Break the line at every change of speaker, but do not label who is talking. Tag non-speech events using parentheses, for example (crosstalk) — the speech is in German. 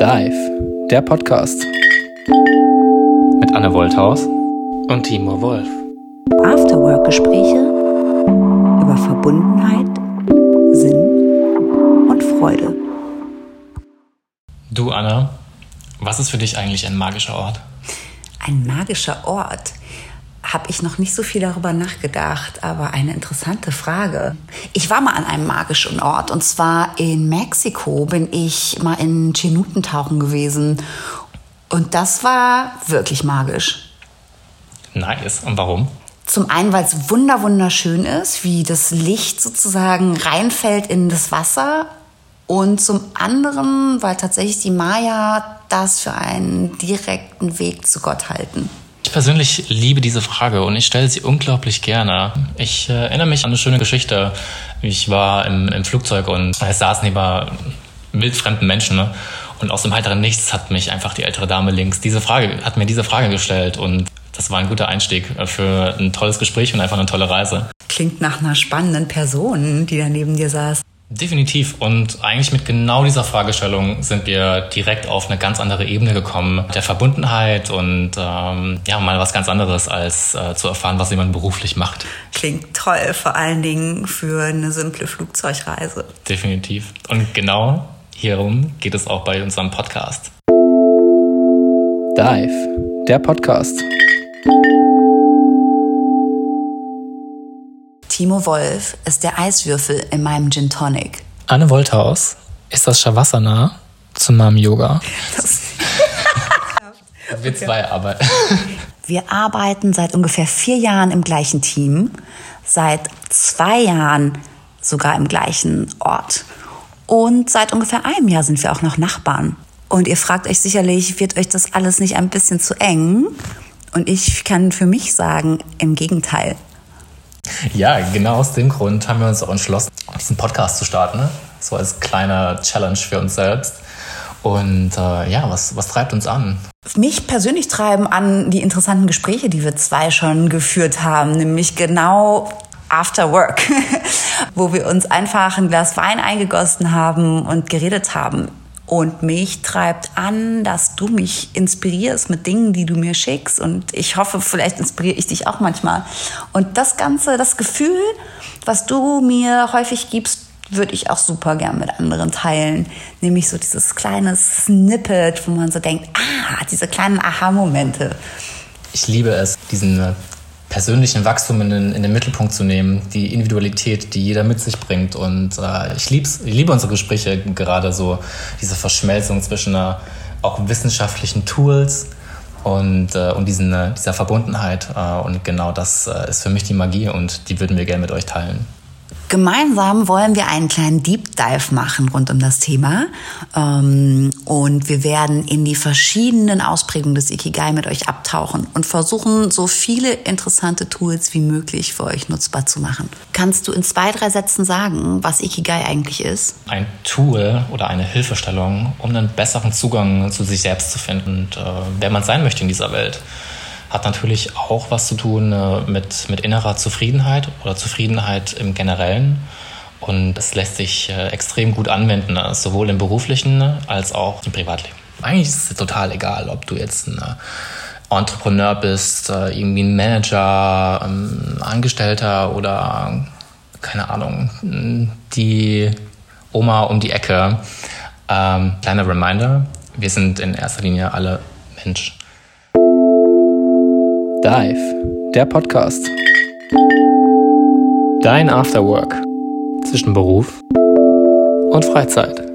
Dive, der Podcast. Mit Anne Wolthaus und Timo Wolf.
Afterwork-Gespräche über Verbundenheit, Sinn und Freude.
Du, Anne, was ist für dich eigentlich ein magischer Ort?
Ein magischer Ort? Habe ich noch nicht so viel darüber nachgedacht, aber eine interessante Frage. Ich war mal an einem magischen Ort und zwar in Mexiko bin ich mal in Chinuten tauchen gewesen und das war wirklich magisch.
Nice. Und warum?
Zum einen, weil es wunder wunderschön ist, wie das Licht sozusagen reinfällt in das Wasser und zum anderen, weil tatsächlich die Maya das für einen direkten Weg zu Gott halten.
Ich persönlich liebe diese Frage und ich stelle sie unglaublich gerne. Ich äh, erinnere mich an eine schöne Geschichte. Ich war im, im Flugzeug und es saß neben wildfremden Menschen. Ne? Und aus dem heiteren Nichts hat mich einfach die ältere Dame links diese Frage, hat mir diese Frage gestellt und das war ein guter Einstieg für ein tolles Gespräch und einfach eine tolle Reise.
Klingt nach einer spannenden Person, die da neben dir saß.
Definitiv. Und eigentlich mit genau dieser Fragestellung sind wir direkt auf eine ganz andere Ebene gekommen. Der Verbundenheit und ähm, ja, mal was ganz anderes, als äh, zu erfahren, was jemand beruflich macht.
Klingt toll, vor allen Dingen für eine simple Flugzeugreise.
Definitiv. Und genau hierum geht es auch bei unserem Podcast. Dive, der Podcast.
Timo Wolf ist der Eiswürfel in meinem Gin Tonic.
Anne Wolthaus ist das Shavasana zu meinem Yoga. (laughs) Wir zwei arbeiten.
Wir arbeiten seit ungefähr vier Jahren im gleichen Team, seit zwei Jahren sogar im gleichen Ort. Und seit ungefähr einem Jahr sind wir auch noch Nachbarn. Und ihr fragt euch sicherlich, wird euch das alles nicht ein bisschen zu eng? Und ich kann für mich sagen, im Gegenteil.
Ja, genau aus dem Grund haben wir uns auch entschlossen, diesen Podcast zu starten. Ne? So als kleiner Challenge für uns selbst. Und äh, ja, was, was treibt uns an?
Mich persönlich treiben an die interessanten Gespräche, die wir zwei schon geführt haben, nämlich genau After Work, (laughs) wo wir uns einfach ein Glas Wein eingegossen haben und geredet haben. Und mich treibt an, dass du mich inspirierst mit Dingen, die du mir schickst. Und ich hoffe, vielleicht inspiriere ich dich auch manchmal. Und das Ganze, das Gefühl, was du mir häufig gibst, würde ich auch super gern mit anderen teilen. Nämlich so dieses kleine Snippet, wo man so denkt, ah, diese kleinen Aha-Momente.
Ich liebe es, diesen persönlichen Wachstum in den, in den Mittelpunkt zu nehmen, die Individualität, die jeder mit sich bringt. Und äh, ich, lieb's, ich liebe unsere Gespräche gerade so, diese Verschmelzung zwischen äh, auch wissenschaftlichen Tools und, äh, und diesen, äh, dieser Verbundenheit. Äh, und genau das äh, ist für mich die Magie und die würden wir gerne mit euch teilen.
Gemeinsam wollen wir einen kleinen Deep Dive machen rund um das Thema. Ähm, und wir werden in die verschiedenen Ausprägungen des Ikigai mit euch abtauchen und versuchen, so viele interessante Tools wie möglich für euch nutzbar zu machen. Kannst du in zwei, drei Sätzen sagen, was Ikigai eigentlich ist?
Ein Tool oder eine Hilfestellung, um einen besseren Zugang zu sich selbst zu finden und äh, wer man sein möchte in dieser Welt hat natürlich auch was zu tun äh, mit, mit innerer Zufriedenheit oder Zufriedenheit im Generellen. Und es lässt sich äh, extrem gut anwenden, äh, sowohl im beruflichen als auch im Privatleben. Eigentlich ist es total egal, ob du jetzt ein Entrepreneur bist, irgendwie ein Manager, ein ähm, Angestellter oder keine Ahnung, die Oma um die Ecke. Ähm, kleiner Reminder, wir sind in erster Linie alle Mensch. Dive, der Podcast. Dein Afterwork zwischen Beruf und Freizeit.